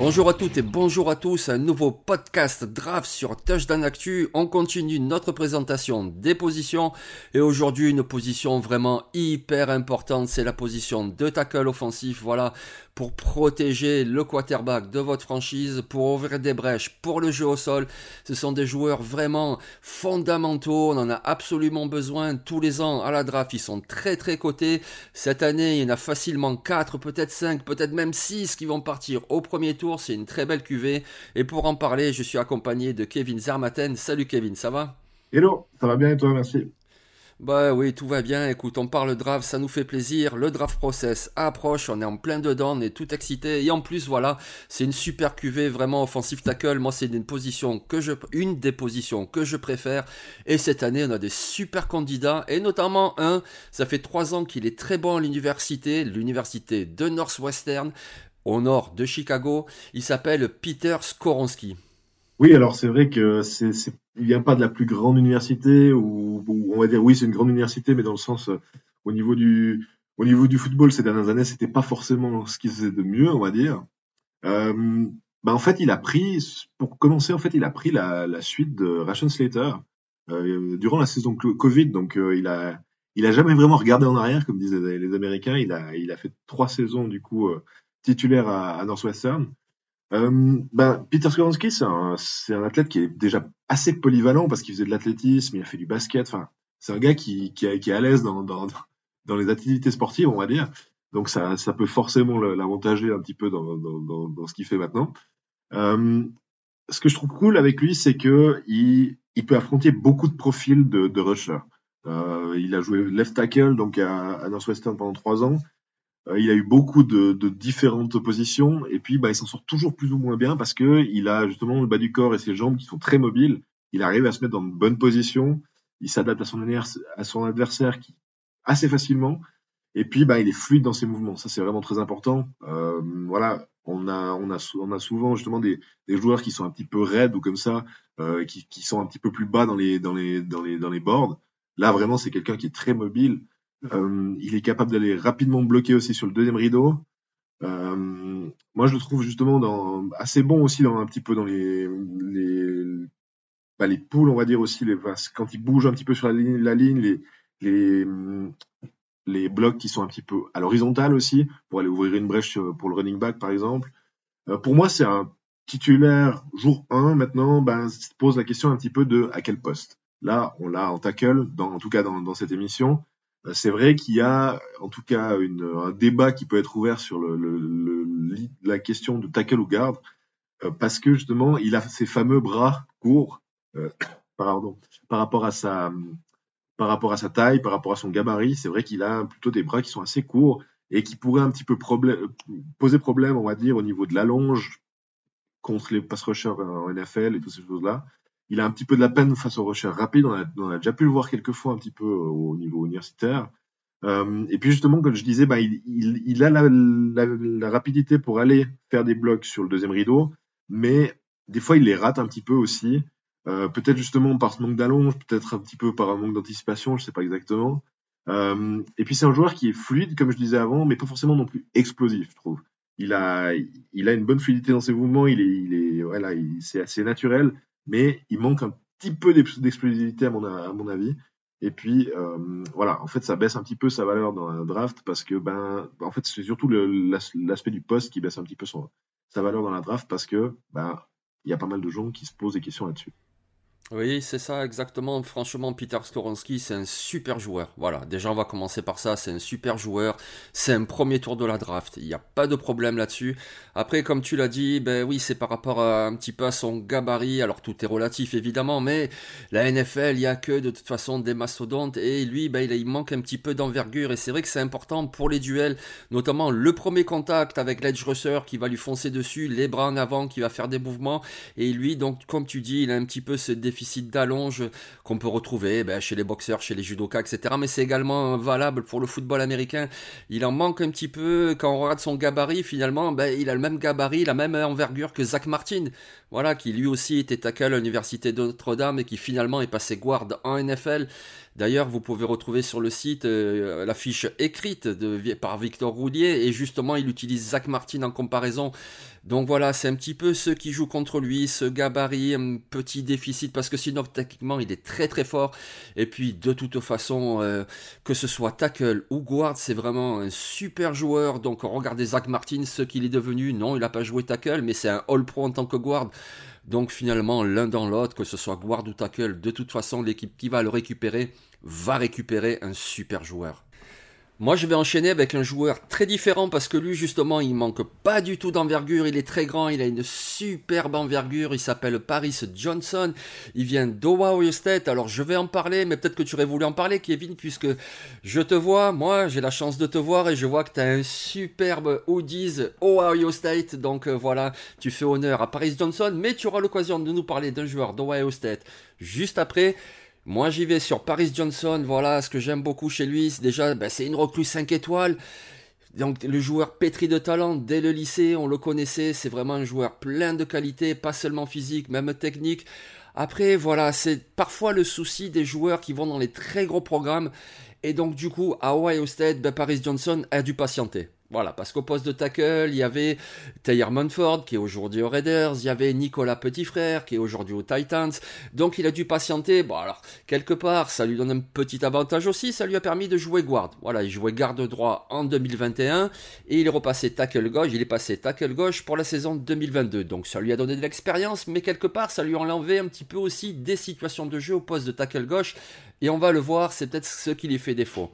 Bonjour à toutes et bonjour à tous, un nouveau podcast draft sur Touchdown Actu. On continue notre présentation des positions et aujourd'hui une position vraiment hyper importante, c'est la position de tackle offensif. Voilà, pour protéger le quarterback de votre franchise, pour ouvrir des brèches pour le jeu au sol. Ce sont des joueurs vraiment fondamentaux. On en a absolument besoin tous les ans à la draft. Ils sont très très cotés. Cette année, il y en a facilement 4, peut-être 5, peut-être même 6 qui vont partir au premier tour. C'est une très belle cuvée. Et pour en parler, je suis accompagné de Kevin Zermaten. Salut Kevin, ça va? Hello, ça va bien et toi, merci. Bah oui, tout va bien. Écoute, on parle draft, ça nous fait plaisir. Le draft process approche, on est en plein dedans, on est tout excité. Et en plus, voilà, c'est une super cuvée, vraiment offensive tackle. Moi, c'est une position que je, une des positions que je préfère. Et cette année, on a des super candidats, et notamment un. Ça fait trois ans qu'il est très bon à l'université, l'université de Northwestern, au nord de Chicago. Il s'appelle Peter Skoronski. Oui, alors c'est vrai que c'est, c'est, il vient pas de la plus grande université ou, on va dire oui, c'est une grande université, mais dans le sens euh, au niveau du au niveau du football ces dernières années, c'était pas forcément ce qu'il faisait de mieux, on va dire. Euh, bah en fait, il a pris pour commencer, en fait, il a pris la, la suite de Ration Slater euh, durant la saison Covid, donc euh, il a il a jamais vraiment regardé en arrière, comme disaient les Américains. Il a il a fait trois saisons du coup euh, titulaire à, à Northwestern. Euh, ben, Peter Skoronski, c'est un, un athlète qui est déjà assez polyvalent parce qu'il faisait de l'athlétisme, il a fait du basket. Enfin, c'est un gars qui, qui, qui est à l'aise dans, dans, dans les activités sportives, on va dire. Donc ça, ça peut forcément l'avantager un petit peu dans, dans, ce qu'il fait maintenant. Euh, ce que je trouve cool avec lui, c'est que il, il peut affronter beaucoup de profils de, de rusher. Euh, il a joué left tackle donc à Northwestern pendant trois ans. Euh, il a eu beaucoup de, de, différentes positions et puis bah, il s'en sort toujours plus ou moins bien parce que il a justement le bas du corps et ses jambes qui sont très mobiles. Il arrive à se mettre dans une bonne position. Il s'adapte à son, à son adversaire qui, assez facilement. Et puis bah, il est fluide dans ses mouvements. Ça c'est vraiment très important. Euh, voilà, on a, on, a, on a souvent justement des, des, joueurs qui sont un petit peu raides ou comme ça, euh, qui, qui, sont un petit peu plus bas dans les, dans les, dans les, dans les boards. Là vraiment c'est quelqu'un qui est très mobile euh, il est capable d'aller rapidement bloquer aussi sur le deuxième rideau. Euh, moi, je le trouve justement assez bon aussi dans un petit peu dans les les, bah, les poules, on va dire aussi les, quand il bouge un petit peu sur la ligne, les, les blocs qui sont un petit peu à l'horizontale aussi pour aller ouvrir une brèche pour le running back par exemple. Euh, pour moi, c'est un titulaire jour 1 maintenant. Ben, se pose la question un petit peu de à quel poste. Là, on l'a en tackle, en tout cas dans cette émission. Euh, c'est vrai qu'il y a en tout cas une, un débat qui peut être ouvert sur le, le, la question de tackle ou garde, euh, parce que justement, il a ces fameux bras courts euh, pardon, par rapport à sa par rapport à sa taille, par rapport à son gabarit. C'est vrai qu'il a plutôt des bras qui sont assez courts et qui pourraient un petit peu problème, poser problème, on va dire, au niveau de l'allonge contre les pass rushers en NFL et toutes ces choses-là il a un petit peu de la peine face aux recherches rapides. On a, déjà pu le voir quelques fois un petit peu au niveau universitaire. Euh, et puis justement, comme je disais, bah, il, a la, rapidité pour aller faire des blocs sur le deuxième rideau, mais des fois il les rate un petit peu aussi. Euh, peut-être justement par ce manque d'allonge, peut-être un petit peu par un manque d'anticipation, je sais pas exactement. Euh, et puis c'est un joueur qui est fluide, comme je disais avant, mais pas forcément non plus explosif, je trouve. il a, une bonne fluidité dans ses mouvements, c'est assez naturel, mais il manque un petit peu d'explosivité à mon, avis. Et puis, euh, voilà, en fait, ça baisse un petit peu sa valeur dans la draft parce que, ben, en fait, c'est surtout l'aspect du poste qui baisse un petit peu sa valeur dans la draft parce que, ben, il y a pas mal de gens qui se posent des questions là-dessus. Oui, c'est ça exactement. Franchement, Peter Skoronski, c'est un super joueur. Voilà, déjà on va commencer par ça, c'est un super joueur. C'est un premier tour de la draft. Il n'y a pas de problème là-dessus. Après, comme tu l'as dit, ben oui, c'est par rapport à, un petit peu à son gabarit. Alors tout est relatif évidemment, mais la NFL, il n'y a que de toute façon des mastodontes et lui, ben, il, manque un petit peu d'envergure et c'est vrai que c'est important pour les duels, notamment le premier contact avec l'edge rusher qui va lui foncer dessus, les bras en avant qui va faire des mouvements et lui, donc comme tu dis, il a un petit peu ce défi d'allonge qu'on peut retrouver ben, chez les boxeurs, chez les judokas, etc. Mais c'est également valable pour le football américain. Il en manque un petit peu quand on regarde son gabarit. Finalement, ben, il a le même gabarit, la même envergure que Zach Martin. Voilà, qui lui aussi était tackle à l'université de Notre-Dame et qui finalement est passé guard en NFL. D'ailleurs, vous pouvez retrouver sur le site euh, la fiche écrite par Victor Roulier et justement, il utilise Zach Martin en comparaison. Donc voilà, c'est un petit peu ceux qui jouent contre lui, ce gabarit, un petit déficit parce que sinon techniquement il est très très fort. Et puis de toute façon, euh, que ce soit tackle ou guard, c'est vraiment un super joueur. Donc regardez Zach Martin, ce qu'il est devenu. Non, il n'a pas joué tackle, mais c'est un All Pro en tant que guard. Donc finalement, l'un dans l'autre, que ce soit guard ou tackle, de toute façon, l'équipe qui va le récupérer va récupérer un super joueur. Moi, je vais enchaîner avec un joueur très différent parce que lui, justement, il manque pas du tout d'envergure. Il est très grand, il a une superbe envergure. Il s'appelle Paris Johnson. Il vient d'Ohio State. Alors, je vais en parler, mais peut-être que tu aurais voulu en parler, Kevin, puisque je te vois. Moi, j'ai la chance de te voir et je vois que tu as un superbe hoodies Ohio State. Donc, euh, voilà, tu fais honneur à Paris Johnson, mais tu auras l'occasion de nous parler d'un joueur d'Ohio State juste après. Moi, j'y vais sur Paris Johnson. Voilà, ce que j'aime beaucoup chez lui, c'est déjà, ben, c'est une recluse 5 étoiles. Donc, le joueur pétri de talent dès le lycée, on le connaissait. C'est vraiment un joueur plein de qualité, pas seulement physique, même technique. Après, voilà, c'est parfois le souci des joueurs qui vont dans les très gros programmes. Et donc, du coup, à Ohio State, ben, Paris Johnson a dû patienter. Voilà, parce qu'au poste de tackle, il y avait Taylor Munford qui est aujourd'hui aux Raiders, il y avait Nicolas Petitfrère qui est aujourd'hui aux Titans. Donc il a dû patienter. Bon alors, quelque part, ça lui donne un petit avantage aussi, ça lui a permis de jouer guard. Voilà, il jouait garde droit en 2021 et il est repassé tackle gauche, il est passé tackle gauche pour la saison 2022. Donc ça lui a donné de l'expérience, mais quelque part, ça lui a enlevé un petit peu aussi des situations de jeu au poste de tackle gauche et on va le voir, c'est peut-être ce qui lui fait défaut.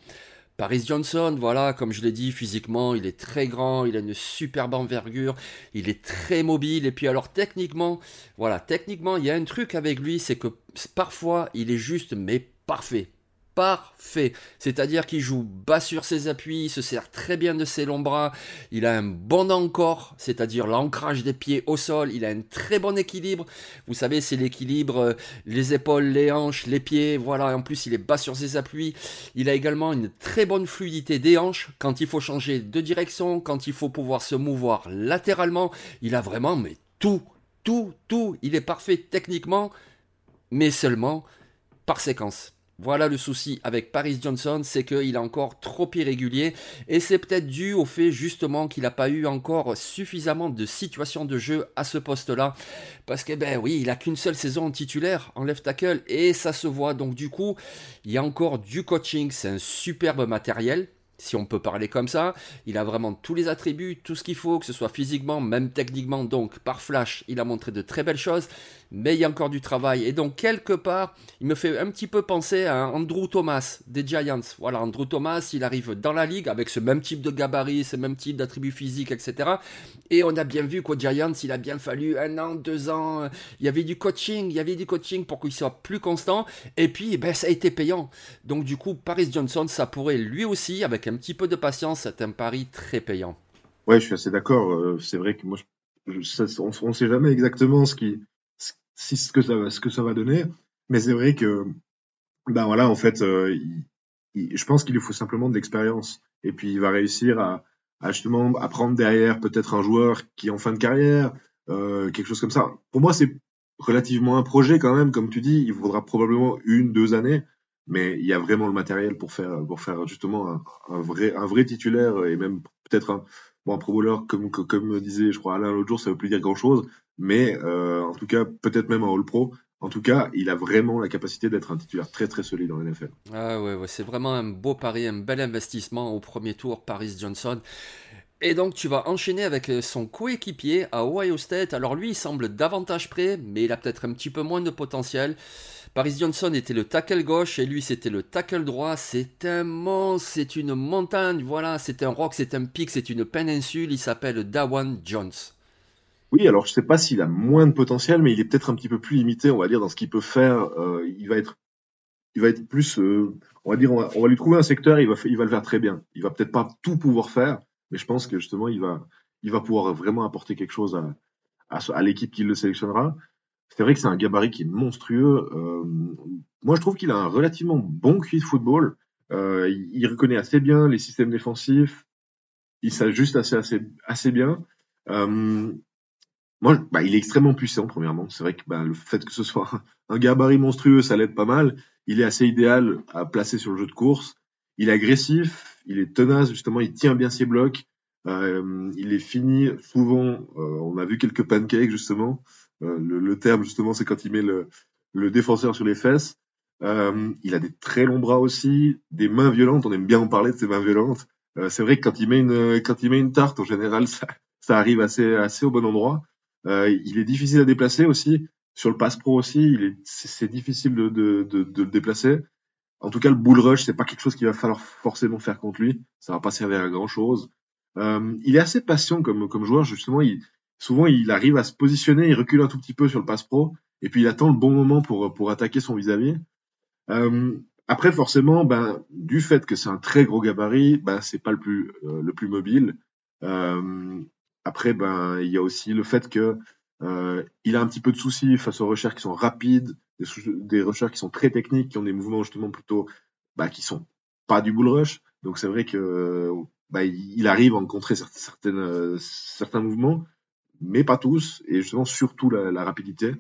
Paris Johnson, voilà, comme je l'ai dit, physiquement, il est très grand, il a une superbe envergure, il est très mobile, et puis alors techniquement, voilà, techniquement, il y a un truc avec lui, c'est que parfois, il est juste, mais parfait parfait. C'est-à-dire qu'il joue bas sur ses appuis, se sert très bien de ses longs bras, il a un bon encore, c'est-à-dire l'ancrage des pieds au sol, il a un très bon équilibre. Vous savez, c'est l'équilibre, euh, les épaules, les hanches, les pieds, voilà. En plus, il est bas sur ses appuis. Il a également une très bonne fluidité des hanches quand il faut changer de direction, quand il faut pouvoir se mouvoir latéralement. Il a vraiment, mais tout, tout, tout. Il est parfait techniquement, mais seulement par séquence. Voilà le souci avec Paris Johnson, c'est qu'il est encore trop irrégulier et c'est peut-être dû au fait justement qu'il n'a pas eu encore suffisamment de situations de jeu à ce poste-là. Parce que ben oui, il a qu'une seule saison titulaire en left tackle et ça se voit. Donc du coup, il y a encore du coaching, c'est un superbe matériel si on peut parler comme ça. Il a vraiment tous les attributs, tout ce qu'il faut, que ce soit physiquement, même techniquement. Donc, par flash, il a montré de très belles choses, mais il y a encore du travail. Et donc, quelque part, il me fait un petit peu penser à Andrew Thomas des Giants. Voilà, Andrew Thomas, il arrive dans la ligue avec ce même type de gabarit, ce même type d'attributs physiques, etc. Et on a bien vu qu'aux Giants, il a bien fallu un an, deux ans. Il y avait du coaching, il y avait du coaching pour qu'il soit plus constant. Et puis, ben, ça a été payant. Donc, du coup, Paris Johnson, ça pourrait lui aussi, avec un petit peu de patience, c'est un pari très payant. Ouais, je suis assez d'accord. Euh, c'est vrai que moi, on ne sait jamais exactement ce qui, ce que ça va, ce que ça va donner, mais c'est vrai que, ben voilà, en fait, euh, je pense qu'il lui faut simplement de l'expérience, et puis il va réussir à, justement à prendre derrière peut-être un joueur qui est en fin de carrière, euh, quelque chose comme ça. Pour moi, c'est relativement un projet quand même, comme tu dis. Il faudra probablement une, deux années mais il y a vraiment le matériel pour faire pour faire justement un, vrai un vrai titulaire et même peut-être Bon, un Pro Bowler, comme, comme disait, je crois, Alain l'autre jour, ça veut plus dire grand-chose, mais euh, en tout cas, peut-être même un All-Pro. En tout cas, il a vraiment la capacité d'être un titulaire très très solide dans NFL. Ah ouais, ouais c'est vraiment un beau pari, un bel investissement au premier tour, Paris Johnson. Et donc tu vas enchaîner avec son coéquipier à Ohio State. Alors lui, il semble davantage prêt, mais il a peut-être un petit peu moins de potentiel. Paris Johnson était le tackle gauche et lui c'était le tackle droit. C'est un monstre, c'est une montagne, voilà, c'est un roc, c'est un pic, c'est une péninsule. Il s'appelle Dawan Jones. Oui, alors je sais pas s'il a moins de potentiel, mais il est peut-être un petit peu plus limité, on va dire, dans ce qu'il peut faire. Euh, il va être, plus, euh, on va dire, on va, lui trouver un secteur, il va, il le faire très bien. Il va peut-être pas tout pouvoir faire, mais je pense que justement, il va, il va pouvoir vraiment apporter quelque chose à, à, à l'équipe qui le sélectionnera. C'est vrai que c'est un gabarit qui est monstrueux. Euh, moi, je trouve qu'il a un relativement bon QI de football. Euh, il, reconnaît assez bien les systèmes défensifs. Il s'ajuste assez, assez, assez bien. Euh, moi, bah, il est extrêmement puissant, premièrement. C'est vrai que bah, le fait que ce soit un gabarit monstrueux, ça l'aide pas mal. Il est assez idéal à placer sur le jeu de course. Il est agressif, il est tenace, justement, il tient bien ses blocs. Euh, il est fini souvent. Euh, on a vu quelques pancakes, justement. Euh, le, terme, justement, c'est quand il met le, le défenseur sur les fesses. Euh, il a des très longs bras aussi, des mains violentes. On aime bien en parler de ces mains violentes. Euh, c'est vrai que quand il met une quand il met une tarte, en général, ça, ça arrive assez assez au bon endroit. il est difficile à déplacer aussi. Sur le pass pro aussi, est c'est difficile de, de, de, le déplacer. En tout cas, le bull rush, c'est pas quelque chose qu'il va falloir forcément faire contre lui. Ça va pas servir à grand chose. Euh, il est assez patient comme comme joueur. Justement, il, souvent il arrive à se positionner, il recule un tout petit peu sur le pass pro, et puis il attend le bon moment pour, pour attaquer son vis-à-vis. Euh, après, forcément, ben, du fait que c'est un très gros gabarit, ben, c'est pas le plus, euh, le plus mobile. Euh, après, ben, il y a aussi le fait que euh, il a un petit peu de soucis face aux recherches qui sont rapides, des, des, recherches qui sont très techniques, qui ont des mouvements justement plutôt, ben, qui sont pas du bull rush. Donc c'est vrai que ben, il arrive à rencontrer certaines, certains mouvements, mais pas tous, et justement surtout la, la rapidité.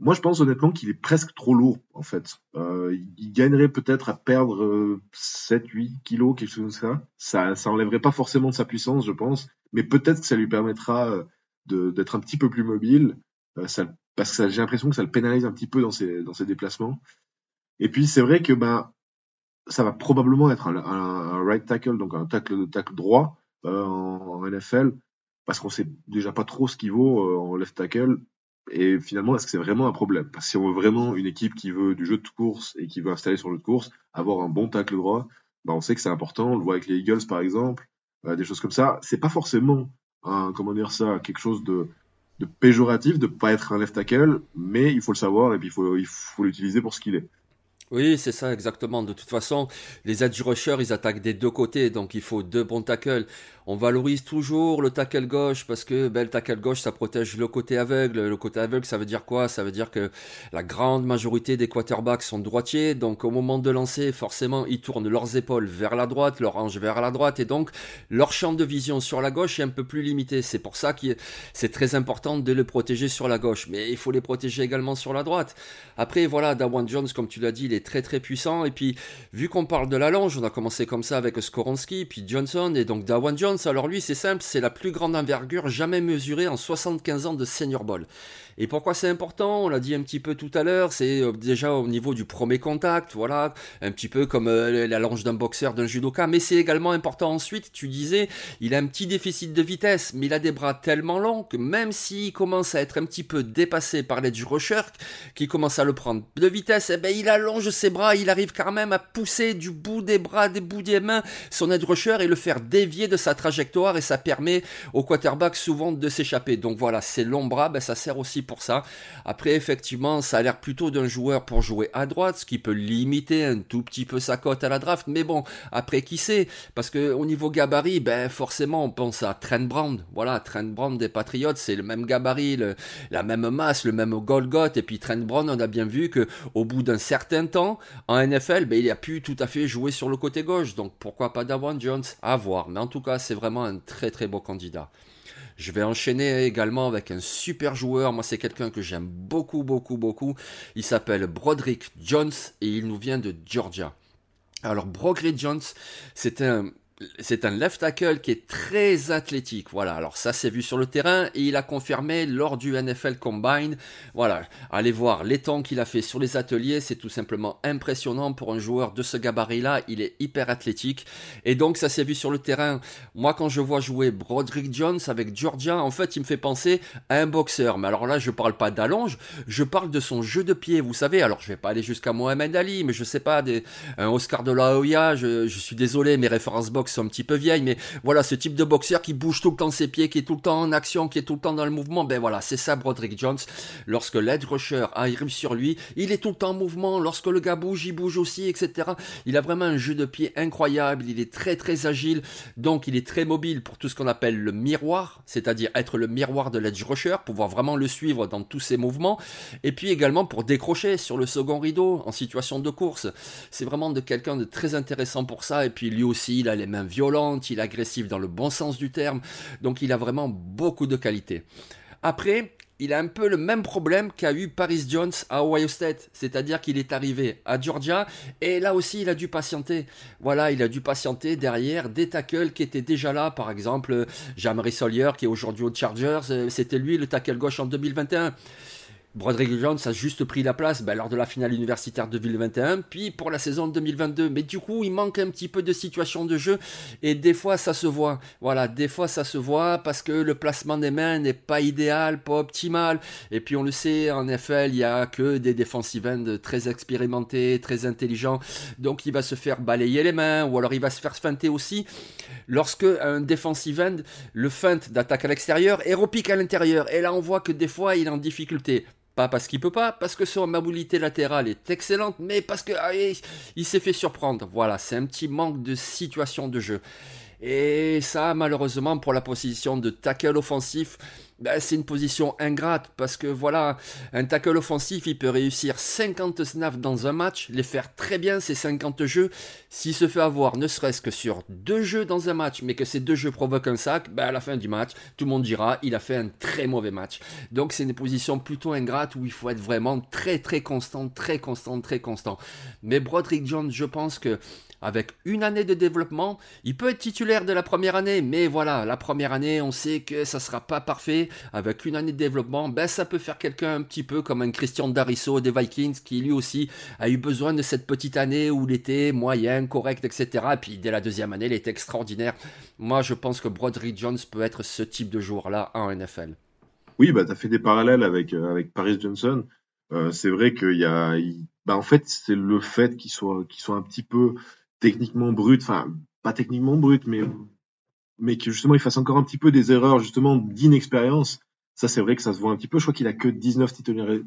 Moi, je pense honnêtement qu'il est presque trop lourd, en fait. Euh, il gagnerait peut-être à perdre 7-8 euh, kilos, quelque chose comme ça. ça. Ça enlèverait pas forcément de sa puissance, je pense, mais peut-être que ça lui permettra euh, d'être un petit peu plus mobile, ça, parce que j'ai l'impression que ça le pénalise un petit peu dans ses, déplacements. Et puis, c'est vrai que ben, ça va probablement être un, right tackle, donc un tackle, droit euh, en, NFL parce qu'on sait déjà pas trop ce qu'il vaut euh, en left tackle. Et finalement, est-ce que c'est vraiment un problème? Parce que si on veut vraiment une équipe qui veut du jeu de course et qui veut installer le jeu de course, avoir un bon tackle droit, bah on sait que c'est important. On le voit avec les Eagles par exemple, euh, des choses comme ça. C'est pas forcément comment dire ça, quelque chose de, de péjoratif de pas être un left tackle, mais il faut le savoir et puis il faut il faut l'utiliser pour ce qu'il est. Oui, c'est ça exactement. De toute façon, les edge rushers, ils attaquent des deux côtés, donc il faut deux bons tackles. On valorise toujours le tackle gauche parce que ben, le tackle gauche, ça protège le côté aveugle. Le côté aveugle, ça veut dire quoi? Ça veut dire que la grande majorité des quarterbacks sont droitiers, donc au moment de lancer, forcément, ils tournent leurs épaules vers la droite, leurs hanches vers la droite, et donc leur champ de vision sur la gauche est un peu plus limité. C'est pour ça que c'est très important de les protéger sur la gauche, mais il faut les protéger également sur la droite. Après, voilà, Dawan Jones, comme tu l'as dit, très très puissant, et puis vu qu'on parle de la longe, on a commencé comme ça avec Skoronski, puis Johnson, et donc Dawan Jones, alors lui, c'est simple, c'est la plus grande envergure jamais mesurée en 75 ans de Senior Ball. Et pourquoi c'est important? On l'a dit un petit peu tout à l'heure, c'est euh, déjà au niveau du premier contact, voilà, un petit peu comme euh, la longe d'un boxeur, d'un judoka, mais c'est également important. Ensuite, tu disais, il a un petit déficit de vitesse, mais il a des bras tellement longs que même s'il commence à être un petit peu dépassé par l'edge rusher, qui commence à le prendre de vitesse, eh ben il allonge ses bras, il arrive quand même à pousser du bout des bras, des bouts des mains, son edge rusher et le faire dévier de sa trajectoire et ça permet au quarterback souvent de s'échapper. Donc voilà, ces longs bras, ben, ça sert aussi pour ça. Après, effectivement, ça a l'air plutôt d'un joueur pour jouer à droite, ce qui peut limiter un tout petit peu sa cote à la draft. Mais bon, après, qui sait? Parce que au niveau gabarit, ben forcément, on pense à Trent Brown. Voilà, Trent Brown des Patriots, c'est le même gabarit, la même masse, le même Golgot. Et puis Trent Brown, on a bien vu que au bout d'un certain temps, en NFL, ben, il a pu tout à fait jouer sur le côté gauche. Donc pourquoi pas Davon Jones? À voir. Mais en tout cas, c'est vraiment un très très beau candidat. Je vais enchaîner également avec un super joueur. Moi, c'est quelqu'un que j'aime beaucoup, beaucoup, beaucoup. Il s'appelle Broderick Jones et il nous vient de Georgia. Alors, Broderick Jones, c'est un c'est un left tackle qui est très athlétique. Voilà. Alors ça c'est vu sur le terrain et il a confirmé lors du NFL Combine. Voilà. Allez voir les temps qu'il a fait sur les ateliers, c'est tout simplement impressionnant pour un joueur de ce gabarit-là. Il est hyper athlétique et donc ça s'est vu sur le terrain. Moi quand je vois jouer Broderick Jones avec Georgia, en fait il me fait penser à un boxeur. Mais alors là je parle pas d'allonge, je parle de son jeu de pied. Vous savez. Alors je vais pas aller jusqu'à Mohamed Ali, mais je sais pas un Oscar de la Hoya. Je, suis désolé, mes références sont un petit peu vieilles, mais voilà, ce type de boxeur qui bouge tout le temps ses pieds, qui est tout le temps en action, qui est tout le temps dans le mouvement, ben voilà, c'est ça Broderick Jones. Lorsque l'edge rusher arrive sur lui, il est tout le temps en mouvement. Lorsque le gars bouge, il bouge aussi, etc. Il a vraiment un jeu de pied incroyable. Il est très très agile, donc il est très mobile pour tout ce qu'on appelle le miroir, c'est-à-dire être le miroir de l'edge rusher, pouvoir vraiment le suivre dans tous ses mouvements, et puis également pour décrocher sur le second rideau en situation de course. C'est vraiment de quelqu'un de très intéressant pour ça, et puis lui aussi, il a les violente, il est agressif dans le bon sens du terme, donc il a vraiment beaucoup de qualités. Après, il a un peu le même problème qu'a eu Paris Jones à Ohio State, c'est-à-dire qu'il est arrivé à Georgia et là aussi il a dû patienter. Voilà, il a dû patienter derrière des tackles qui étaient déjà là, par exemple Jamari Sawyer qui est aujourd'hui aux Chargers, euh, c'était lui le tackle gauche en 2021. Broderick Jones a juste pris la place ben, lors de la finale universitaire de 2021, puis pour la saison 2022. Mais du coup, il manque un petit peu de situation de jeu et des fois ça se voit. Voilà, des fois ça se voit parce que le placement des mains n'est pas idéal, pas optimal. Et puis on le sait, en NFL, il y a que des defensive ends très expérimentés, très intelligents. Donc il va se faire balayer les mains ou alors il va se faire feinter aussi. Lorsque un defensive end, le feint d'attaque à l'extérieur et repique à l'intérieur. Et là on voit que des fois il est en difficulté pas parce qu'il peut pas, parce que son mobilité latérale est excellente, mais parce que ah, il s'est fait surprendre. Voilà, c'est un petit manque de situation de jeu. Et ça, malheureusement, pour la position de tackle offensif, ben, c'est une position ingrate parce que voilà, un tackle offensif, il peut réussir 50 snaps dans un match, les faire très bien, ces 50 jeux. S'il se fait avoir, ne serait-ce que sur deux jeux dans un match, mais que ces deux jeux provoquent un sac, ben, à la fin du match, tout le monde dira, il a fait un très mauvais match. Donc c'est une position plutôt ingrate où il faut être vraiment très très constant, très constant, très constant. Mais Broderick Jones, je pense que avec une année de développement. Il peut être titulaire de la première année, mais voilà, la première année, on sait que ça sera pas parfait. Avec une année de développement, ben ça peut faire quelqu'un un petit peu comme un Christian Darisso des Vikings qui lui aussi a eu besoin de cette petite année où il était moyen, correct, etc. Et puis dès la deuxième année, il était extraordinaire. Moi, je pense que Broderick Jones peut être ce type de joueur-là en NFL. Oui, bah, tu as fait des parallèles avec, euh, avec Paris Johnson. Euh, c'est vrai qu'il y a. bah, en fait, c'est le fait qu'il soit, un petit peu techniquement brut, enfin pas techniquement brut, mais mais que justement il fasse encore un petit peu des erreurs justement d'inexpérience. Ça c'est vrai que ça se voit un petit peu. Je crois qu'il a que 19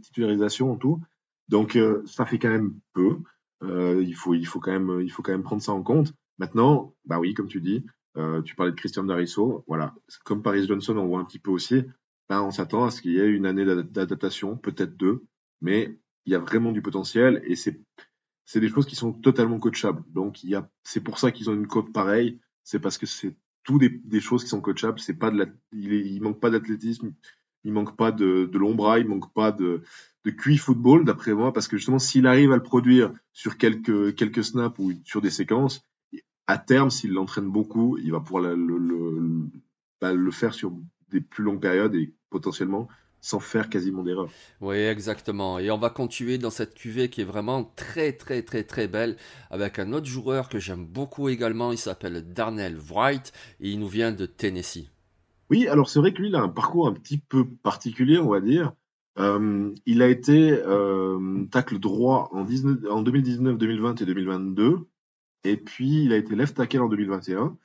titularisations en tout, donc euh, ça fait quand même peu. Euh, il faut il faut quand même il faut quand même prendre ça en compte. Maintenant, bah oui, comme tu dis, euh, tu parlais de Christian Darisso, voilà, comme Paris Johnson on voit un petit peu aussi. Ben, on s'attend à ce qu'il y ait une année d'adaptation, peut-être deux, mais il y a vraiment du potentiel et c'est c'est des choses qui sont totalement coachables. Donc, il y a, c'est pour ça qu'ils ont une cote pareille. C'est parce que c'est tout des, choses qui sont coachables. C'est pas de la, il, il manque pas d'athlétisme, il manque pas de, de long bras, il manque pas de, de QI football, d'après moi, parce que justement, s'il arrive à le produire sur quelques, quelques snaps ou sur des séquences, à terme, s'il l'entraîne beaucoup, il va pouvoir le, le, le, bah, le faire sur des plus longues périodes et potentiellement sans faire quasiment d'erreur. Oui, exactement. Et on va continuer dans cette cuvée qui est vraiment très, très, très, très belle avec un autre joueur que j'aime beaucoup également. Il s'appelle Darnell Wright et il nous vient de Tennessee. Oui, alors c'est vrai que lui, il a un parcours un petit peu particulier, on va dire. Euh, il a été euh, tacle droit en, en 2019, 2020 et 2022. Et puis, il a été left tackle en 2021.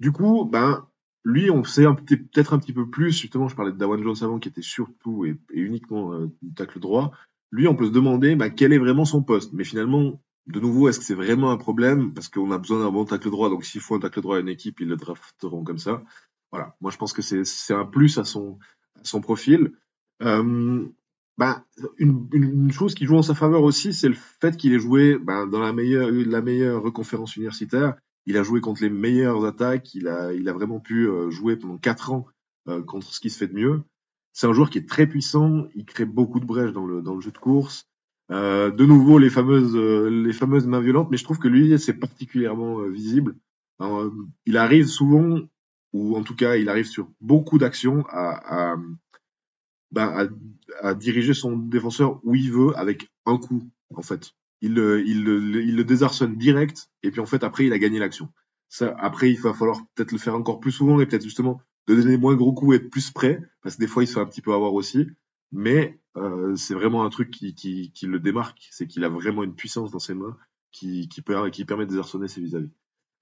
Du coup, ben, lui, on sait peut-être un petit peu plus, justement, je parlais de Dawan Jones avant, qui était surtout et, uniquement euh, tacle droit. Lui, on peut se demander bah, quel est vraiment son poste? Mais finalement, de nouveau, est-ce que c'est vraiment un problème? Parce qu'on a besoin d'un bon tacle droit, donc s'il faut un tacle droit à une équipe, ils le drafteront comme ça. Voilà, moi je pense que c'est un plus à son, à son profil. Euh, bah, une, une, chose qui joue en sa faveur aussi, c'est le fait qu'il ait joué bah, dans la meilleure, la meilleure conférence universitaire il a joué contre les meilleures attaques. Il a, vraiment pu euh, jouer pendant quatre ans euh, contre ce qui se fait de mieux. C'est un joueur qui est très puissant. Il crée beaucoup de brèches dans le, jeu de course. Euh, de nouveau, les fameuses, mains violentes. Mais je trouve que lui, c'est particulièrement visible. il arrive souvent, ou en tout cas, il arrive sur beaucoup d'actions à, ben, à, diriger son défenseur où il veut avec un coup, en fait. Il, le désarçonne direct, et puis en fait, après, il a gagné l'action. Ça, après, il va falloir peut-être le faire encore plus souvent, et peut-être justement de donner moins gros coups et être plus prêt, parce que des fois, il se fait un petit peu avoir aussi. Mais euh, c'est vraiment un truc qui, le démarque, c'est qu'il a vraiment une puissance dans ses mains qui permet de désarçonner ses vis-à-vis.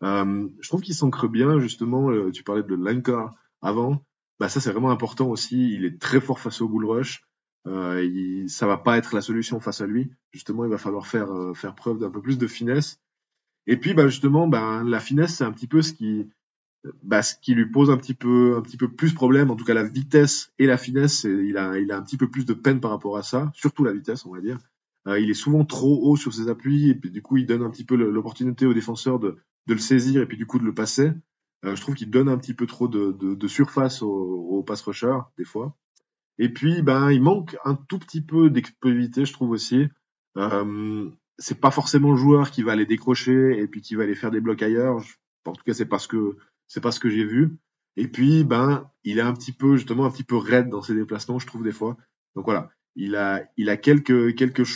Euh, je trouve qu'il s'ancre bien, justement, euh, tu parlais de Lanka avant, bah ça c'est vraiment important aussi, il est très fort face au bull rush, euh, il, ça va pas être la solution face à lui, justement il va falloir faire, euh, faire preuve d'un peu plus de finesse. Et puis bah, justement, bah, la finesse c'est un petit peu ce qui, bah, ce qui lui pose un petit peu, un petit peu plus problème, en tout cas la vitesse et la finesse, il a, il a un petit peu plus de peine par rapport à ça, surtout la vitesse on va dire. Euh, il est souvent trop haut sur ses appuis et puis du coup il donne un petit peu l'opportunité au défenseur de, de le saisir et puis du coup de le passer. Euh, je trouve qu'il donne un petit peu trop de, de, de surface au, au pass rusher des fois. Et puis ben il manque un tout petit peu d'explosivité je trouve aussi. Euh, c'est pas forcément le joueur qui va aller décrocher et puis qui va aller faire des blocs ailleurs. En tout cas c'est parce que c'est pas ce que j'ai vu. Et puis ben il est un petit peu justement un petit peu raide dans ses déplacements je trouve des fois. Donc voilà, il a il a quelques quelques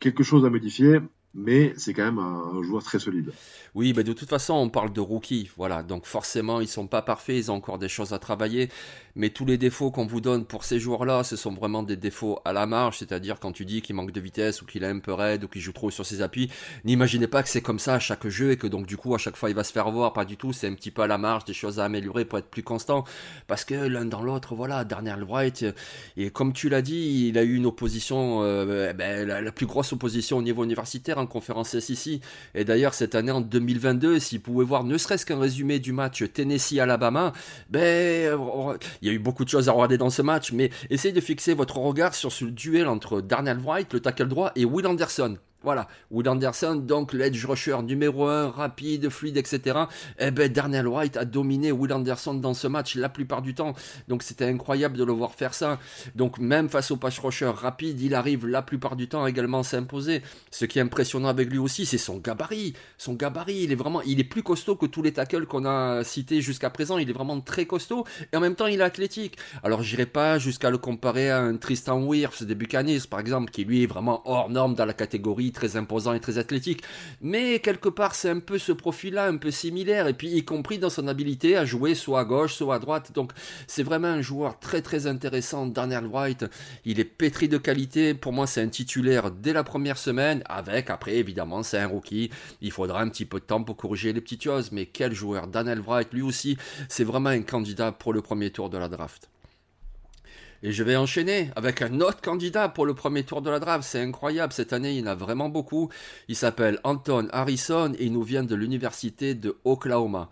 quelque chose à modifier mais c'est quand même un, joueur très solide. Oui, mais de toute façon, on parle de rookie, voilà, donc forcément, ils sont pas parfaits, ils ont encore des choses à travailler, mais tous les défauts qu'on vous donne pour ces joueurs-là, ce sont vraiment des défauts à la marge, c'est-à-dire quand tu dis qu'il manque de vitesse ou qu'il est un peu raide ou qu'il joue trop sur ses appuis, n'imaginez pas que c'est comme ça à chaque jeu et que donc du coup à chaque fois il va se faire voir, pas du tout, c'est un petit peu à la marge, des choses à améliorer pour être plus constant, parce que l'un dans l'autre, voilà, Daniel Wright, et comme tu l'as dit, il a eu une opposition, euh, ben, la, plus grosse opposition au niveau universitaire en conférence SEC, et d'ailleurs cette année en 2022, si vous pouvez voir ne serait-ce qu'un résumé du match Tennessee-Alabama, ben, il y a eu beaucoup de choses à regarder dans ce match, mais essayez de fixer votre regard sur ce duel entre Darnell White, le tackle droit, et Will Anderson, voilà, Will Anderson, donc l'edge rusher numéro 1, rapide, fluide, etc. Eh ben, Darnell White a dominé Will Anderson dans ce match la plupart du temps. Donc c'était incroyable de le voir faire ça. Donc même face au pass rusher rapide, il arrive la plupart du temps à également s'imposer. Ce qui est impressionnant avec lui aussi, c'est son gabarit. Son gabarit, il est vraiment, il est plus costaud que tous les tackles qu'on a cités jusqu'à présent. Il est vraiment très costaud et en même temps il est athlétique. Alors j'irai pas jusqu'à le comparer à un Tristan Wirfs des Buccaneers par exemple, qui lui est vraiment hors norme dans la catégorie très imposant et très athlétique. Mais quelque part, c'est un peu ce profil-là, un peu similaire, et puis y compris dans son habilité à jouer soit à gauche, soit à droite. Donc c'est vraiment un joueur très très intéressant, Daniel White. Il est pétri de qualité. Pour moi, c'est un titulaire dès la première semaine, avec après, évidemment, c'est un rookie. Il faudra un petit peu de temps pour corriger les petites choses, mais quel joueur, Daniel White, lui aussi, c'est vraiment un candidat pour le premier tour de la draft. Et je vais enchaîner avec un autre candidat pour le premier tour de la draft. C'est incroyable, cette année il y en a vraiment beaucoup. Il s'appelle Anton Harrison et il nous vient de l'université de Oklahoma.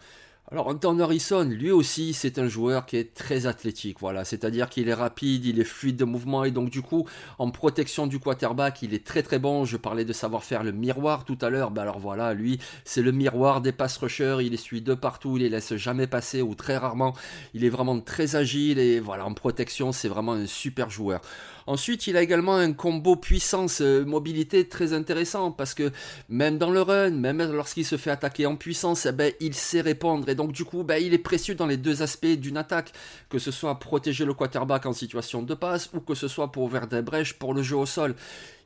Alors Anton Harrison, lui aussi, c'est un joueur qui est très athlétique, voilà, c'est-à-dire qu'il est rapide, il est fluide de mouvement et donc du coup, en protection du quarterback, il est très très bon. Je parlais de savoir faire le miroir tout à l'heure, ben alors voilà, lui, c'est le miroir des pass rushers, il les suit de partout, il les laisse jamais passer ou très rarement. Il est vraiment très agile et voilà, en protection, c'est vraiment un super joueur. Ensuite, il a également un combo puissance-mobilité euh, très intéressant parce que même dans le run, même lorsqu'il se fait attaquer en puissance, eh ben, il sait répondre. Et donc, du coup, ben, il est précieux dans les deux aspects d'une attaque, que ce soit protéger le quarterback en situation de passe ou que ce soit pour ouvrir des brèches pour le jeu au sol.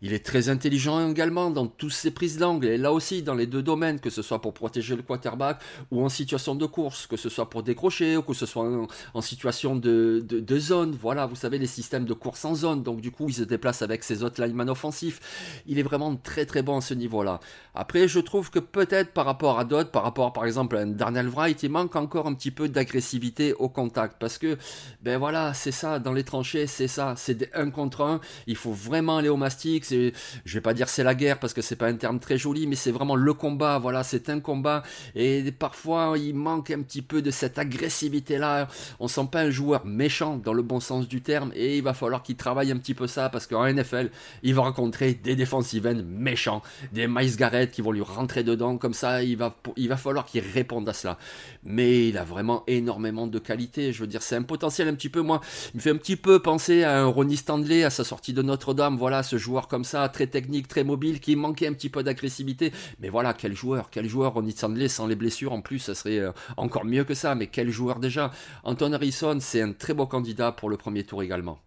Il est très intelligent également dans toutes ses prises d'angle, et là aussi dans les deux domaines, que ce soit pour protéger le quarterback ou en situation de course, que ce soit pour décrocher ou que ce soit en, situation de, zone. Voilà, vous savez, les systèmes de course en zone, donc du coup il se déplace avec ses autres linemen offensifs. Il est vraiment très très bon à ce niveau-là. Après, je trouve que peut-être par rapport à d'autres, par rapport par exemple à un Darnell Wright, il manque encore un petit peu d'agressivité au contact, parce que, ben voilà, c'est ça, dans les tranchées, c'est ça, c'est 1 contre 1, il faut vraiment aller au mastic, je vais pas dire c'est la guerre parce que c'est pas un terme très joli, mais c'est vraiment le combat. Voilà, c'est un combat et parfois il manque un petit peu de cette agressivité là. On sent pas un joueur méchant dans le bon sens du terme et il va falloir qu'il travaille un petit peu ça parce qu'en NFL il va rencontrer des defensive ends méchants, des Miles Garrett qui vont lui rentrer dedans comme ça. Il va, il va falloir qu'il réponde à cela. Mais il a vraiment énormément de qualité. Je veux dire, c'est un potentiel un petit peu moi. Il me fait un petit peu penser à un Ronnie Stanley à sa sortie de Notre-Dame. Voilà, ce joueur comme comme ça, très technique, très mobile, qui manquait un petit peu d'agressivité. Mais voilà, quel joueur, quel joueur. Ronnie Sandley sans les blessures en plus, ça serait euh, encore mieux que ça. Mais quel joueur déjà. Anton Harrison, c'est un très beau candidat pour le premier tour également.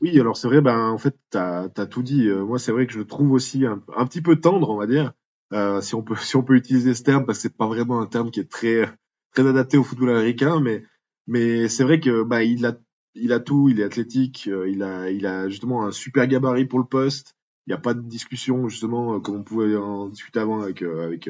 Oui, alors c'est vrai, ben, en fait, tu as, tout dit. Euh, moi, c'est vrai que je le trouve aussi un, petit peu tendre, on va dire, euh, si, on peut, si on peut utiliser ce terme, parce que c'est pas vraiment un terme qui est très, très adapté au football américain, mais, mais c'est vrai que bah, il, a, il a tout, il est athlétique, il, a, il a justement un super gabarit pour le poste. Il n'y a pas de discussion, justement, comme on pouvait en discuter avant avec, avec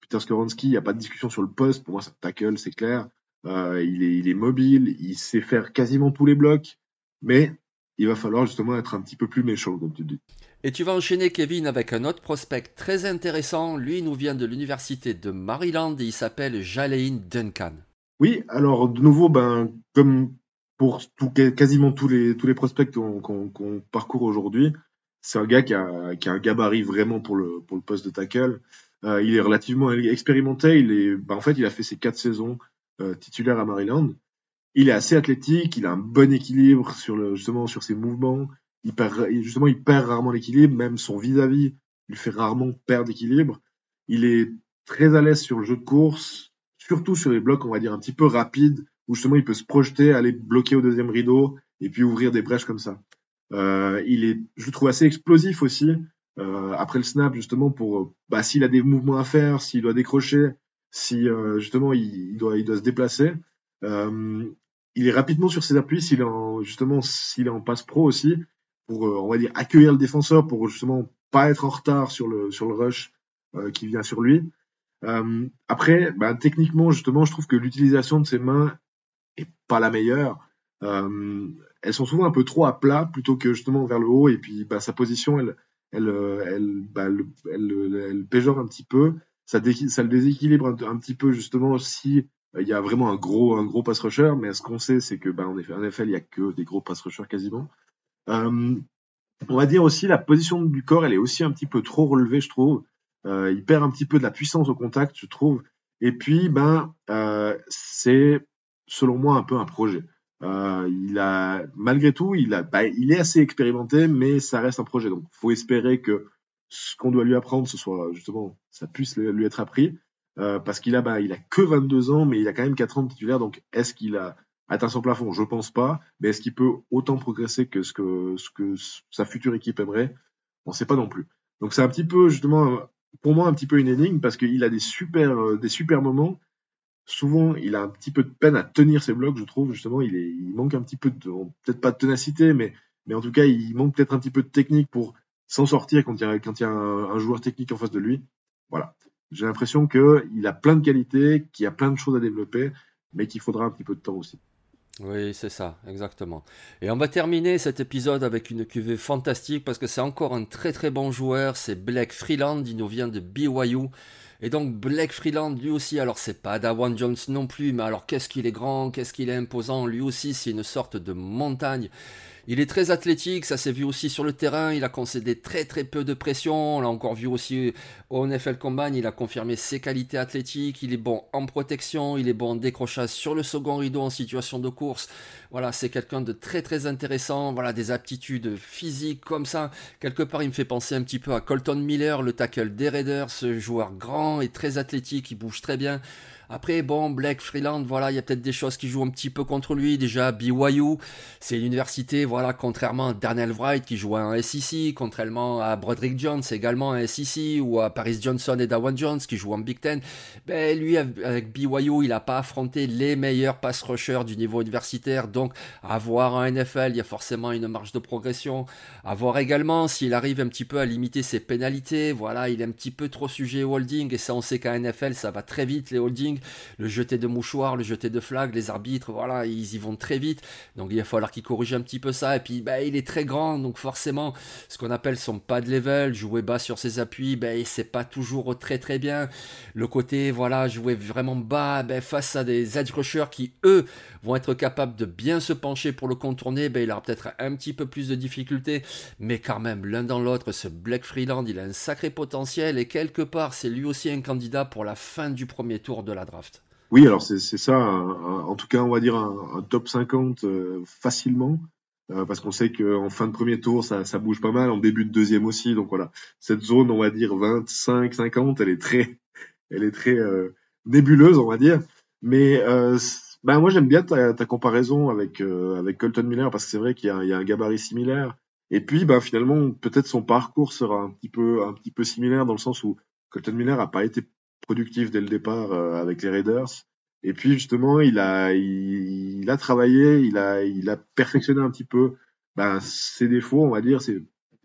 Peter Skoronski, il n'y a pas de discussion sur le poste. Pour moi, ça tackle, c'est clair. il, est, il est mobile, il sait faire quasiment tous les blocs, mais il va falloir justement être un petit peu plus méchant, comme tu dis. Et tu vas enchaîner, Kevin, avec un autre prospect très intéressant. Lui, il nous vient de l'université de Maryland et il s'appelle Jalein Duncan. Oui, alors de nouveau, ben, comme pour tout, quasiment tous les, tous les prospects qu'on parcourt aujourd'hui, c'est un gars qui a, qui a, un gabarit vraiment pour le, pour le poste de tackle. Euh, il est relativement expérimenté. Il est, ben, en fait, il a fait ses quatre saisons euh, titulaires à Maryland il est assez athlétique, il a un bon équilibre sur le, justement sur ses mouvements. Il perd, justement, il perd rarement l'équilibre, même son vis-à-vis lui fait rarement perdre l'équilibre. Il est très à l'aise sur le jeu de course, surtout sur les blocs, on va dire, un petit peu rapides, où justement il peut se projeter, aller bloquer au deuxième rideau et puis ouvrir des brèches comme ça. Euh, il est, je le trouve assez explosif aussi. Euh, après le snap, justement, pour bah, s'il a des mouvements à faire, s'il doit décrocher, si euh, justement il, doit, il doit se déplacer. Euh, il est rapidement sur ses appuis s'il est en, justement s'il en passe pro aussi pour euh, on va dire accueillir le défenseur pour justement pas être en retard sur le sur le rush euh, qui vient sur lui. Euh, après, bah, techniquement justement, je trouve que l'utilisation de ses mains est pas la meilleure. Elles sont souvent un peu trop à plat plutôt que justement vers le haut et puis bah, sa position elle elle elle, bah, elle, elle, péjore un petit peu. Ça, le déséquilibre un, petit peu justement si il y a vraiment un gros, un gros pass rusher, mais ce qu'on sait, c'est que ben, en, effet, en NFL, il n'y a que des gros pass rushers quasiment. Euh, on va dire aussi la position du corps, elle est aussi un petit peu trop relevée, je trouve. Euh, il perd un petit peu de la puissance au contact, je trouve. Et puis, ben, euh, c'est selon moi un peu un projet. Euh, il a, malgré tout, il a, ben, il est assez expérimenté, mais ça reste un projet. Donc, faut espérer que ce qu'on doit lui apprendre, ce soit justement, ça puisse lui être appris. Euh, parce qu'il a, bah, il a que 22 ans, mais il a quand même 4 ans de titulaire. Donc, est-ce qu'il a atteint son plafond? Je pense pas. Mais est-ce qu'il peut autant progresser que ce que, ce que sa future équipe aimerait? On ne sait pas non plus. Donc, c'est un petit peu, justement, pour moi, un petit peu une énigme parce qu'il a des super, euh, des super moments. Souvent, il a un petit peu de peine à tenir ses blocs, je trouve. Justement, il, manque un petit peu de, peut-être pas de ténacité, mais, en tout cas, il manque peut-être un petit peu de technique pour s'en sortir quand il y a, quand il y a un joueur technique en face de lui. Voilà. J'ai l'impression qu'il a plein de qualités, qu'il y a plein de choses à développer, mais qu'il faudra un petit peu de temps aussi. Oui, c'est ça, exactement. Et on va terminer cet épisode avec une cuvée fantastique parce que c'est encore un très très bon joueur. C'est Blake Freeland, il nous vient de BYU. Et donc Blake Freeland, lui aussi, alors c'est pas Dawan Jones non plus, mais alors qu'est-ce qu'il est grand, qu'est-ce qu'il est imposant, lui aussi c'est une sorte de montagne. Il est très athlétique, ça s'est vu aussi sur le terrain, il a concédé très très peu de pression, on l'a encore vu aussi au NFL Combine, il a confirmé ses qualités athlétiques, il est bon en protection, il est bon en décrochage sur le second rideau en situation de course. Voilà, c'est quelqu'un de très très intéressant, voilà, des aptitudes physiques comme ça. Quelque part, il me fait penser un petit peu à Colton Miller, le tackle des Raiders, ce joueur grand et très athlétique, il bouge très bien. Après, bon, Black Freeland, voilà, il y a peut-être des choses qui jouent un petit peu contre lui. Déjà, BYU, c'est l'université, voilà, contrairement à Darnell Wright qui joue en SEC, contrairement à Broderick Jones également en SEC, ou à Paris Johnson et Dawan Jones qui jouent en Big Ten. Ben, lui, avec BYU, il n'a pas affronté les meilleurs pass rushers du niveau universitaire. Donc, à voir en NFL, il y a forcément une marge de progression. À voir également s'il arrive un petit peu à limiter ses pénalités. Voilà, il est un petit peu trop sujet au holding, et ça, on sait qu'en NFL, ça va très vite, les holdings le jeter de mouchoirs, le jeter de flag, les arbitres, voilà, ils y vont très vite. Donc il va falloir qu'il corrige un petit peu ça. Et puis bah, il est très grand, donc forcément, ce qu'on appelle son pad level, jouer bas sur ses appuis, ben c'est pas toujours très très bien. Le côté, voilà, jouer vraiment bas ben, face à des edge rushers qui, eux, vont être capables de bien se pencher pour le contourner, ben, il aura peut-être un petit peu plus de difficultés. Mais quand même, l'un dans l'autre, ce Black Freeland, il a un sacré potentiel et quelque part, c'est lui aussi un candidat pour la fin du premier tour de la draft. Oui, alors c'est ça, en tout cas, on va dire un, top 50 euh, facilement. parce qu'on sait qu'en fin de premier tour, ça, bouge pas mal, en début de deuxième aussi. Donc voilà, cette zone, on va dire 25-50, elle est très, elle est très nébuleuse, on va dire. Mais ben moi j'aime bien ta, comparaison avec avec Colton Miller parce que c'est vrai qu'il y, a un gabarit similaire. Et puis ben finalement peut-être son parcours sera un petit peu similaire dans le sens où Colton Miller a pas été productif dès le départ euh, avec les Raiders. Et puis justement, il a, il, a travaillé, il a, il a perfectionné un petit peu ben, ses défauts, on va dire.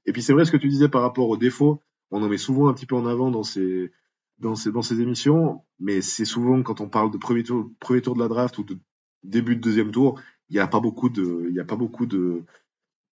Et puis c'est vrai ce que tu disais par rapport aux défauts. On en met souvent un petit peu en avant dans ces, dans ces, dans ces émissions, mais c'est souvent quand on parle de premier tour, premier tour de la draft ou de début de deuxième tour, il n'y a pas beaucoup de, il y a pas beaucoup de,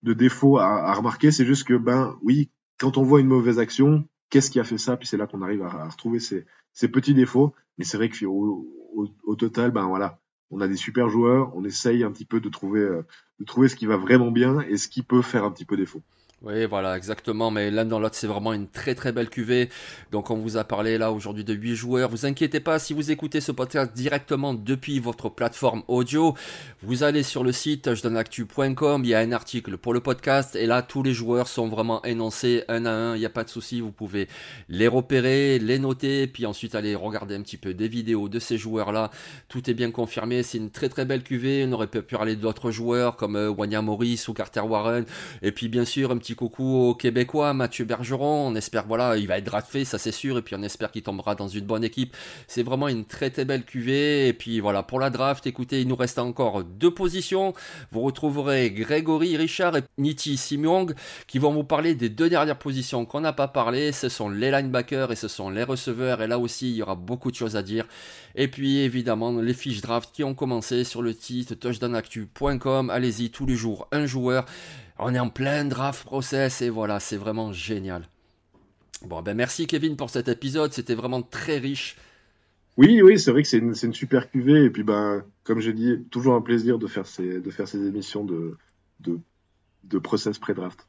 défauts à, à remarquer. C'est juste que ben oui, quand on voit une mauvaise action, qu'est-ce qui a fait ça? Puis c'est là qu'on arrive à, retrouver ces, ces, petits défauts. Mais c'est vrai qu'au au, au, total, ben voilà, on a des super joueurs. On essaye un petit peu de trouver, euh, de trouver ce qui va vraiment bien et ce qui peut faire un petit peu défaut. Oui, voilà, exactement. Mais l'un dans l'autre, c'est vraiment une très très belle cuvée. Donc, on vous a parlé là aujourd'hui de 8 joueurs. Vous inquiétez pas, si vous écoutez ce podcast directement depuis votre plateforme audio, vous allez sur le site touchdownactu.com. Il y a un article pour le podcast. Et là, tous les joueurs sont vraiment énoncés un à un. Il n'y a pas de souci. Vous pouvez les repérer, les noter, puis ensuite aller regarder un petit peu des vidéos de ces joueurs-là. Tout est bien confirmé. C'est une très très belle cuvée. On aurait pu parler d'autres joueurs comme euh, Wanya Morris ou Carter Warren. Et puis, bien sûr, un petit coucou au Québécois, Mathieu Bergeron. On espère, voilà, il va être drafté, ça c'est sûr. Et puis on espère qu'il tombera dans une bonne équipe. C'est vraiment une très très belle cuvée. Et puis voilà, pour la draft, écoutez, il nous reste encore deux positions. Vous retrouverez Grégory Richard et Niti Simong qui vont vous parler des deux dernières positions qu'on n'a pas parlé. Ce sont les linebackers et ce sont les receveurs. Et là aussi, il y aura beaucoup de choses à dire. Et puis évidemment, les fiches draft qui ont commencé sur le site touchdownactu.com. Allez-y, tous les jours, un joueur. On est en plein draft process et voilà, c'est vraiment génial. Bon, ben merci Kevin pour cet épisode, c'était vraiment très riche. Oui, oui, c'est vrai que c'est une, super cuvée et puis ben, comme j'ai dit, toujours un plaisir de faire ces, de faire ces émissions de, de, de process pré-draft.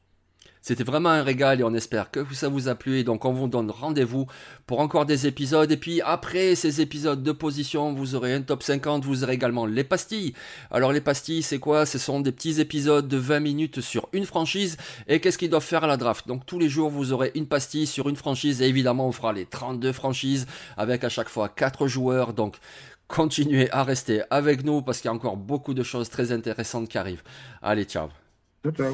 C'était vraiment un régal et on espère que ça vous a plu. Donc on vous donne rendez-vous pour encore des épisodes. Et puis après ces épisodes de position, vous aurez un top 50, vous aurez également les pastilles. Alors les pastilles, c'est quoi? Ce sont des petits épisodes de 20 minutes sur une franchise. Et qu'est-ce qu'ils doivent faire à la draft? Donc tous les jours, vous aurez une pastille sur une franchise. Et évidemment, on fera les 32 franchises avec à chaque fois 4 joueurs. Donc continuez à rester avec nous parce qu'il y a encore beaucoup de choses très intéressantes qui arrivent. Allez, ciao. Ciao, ciao.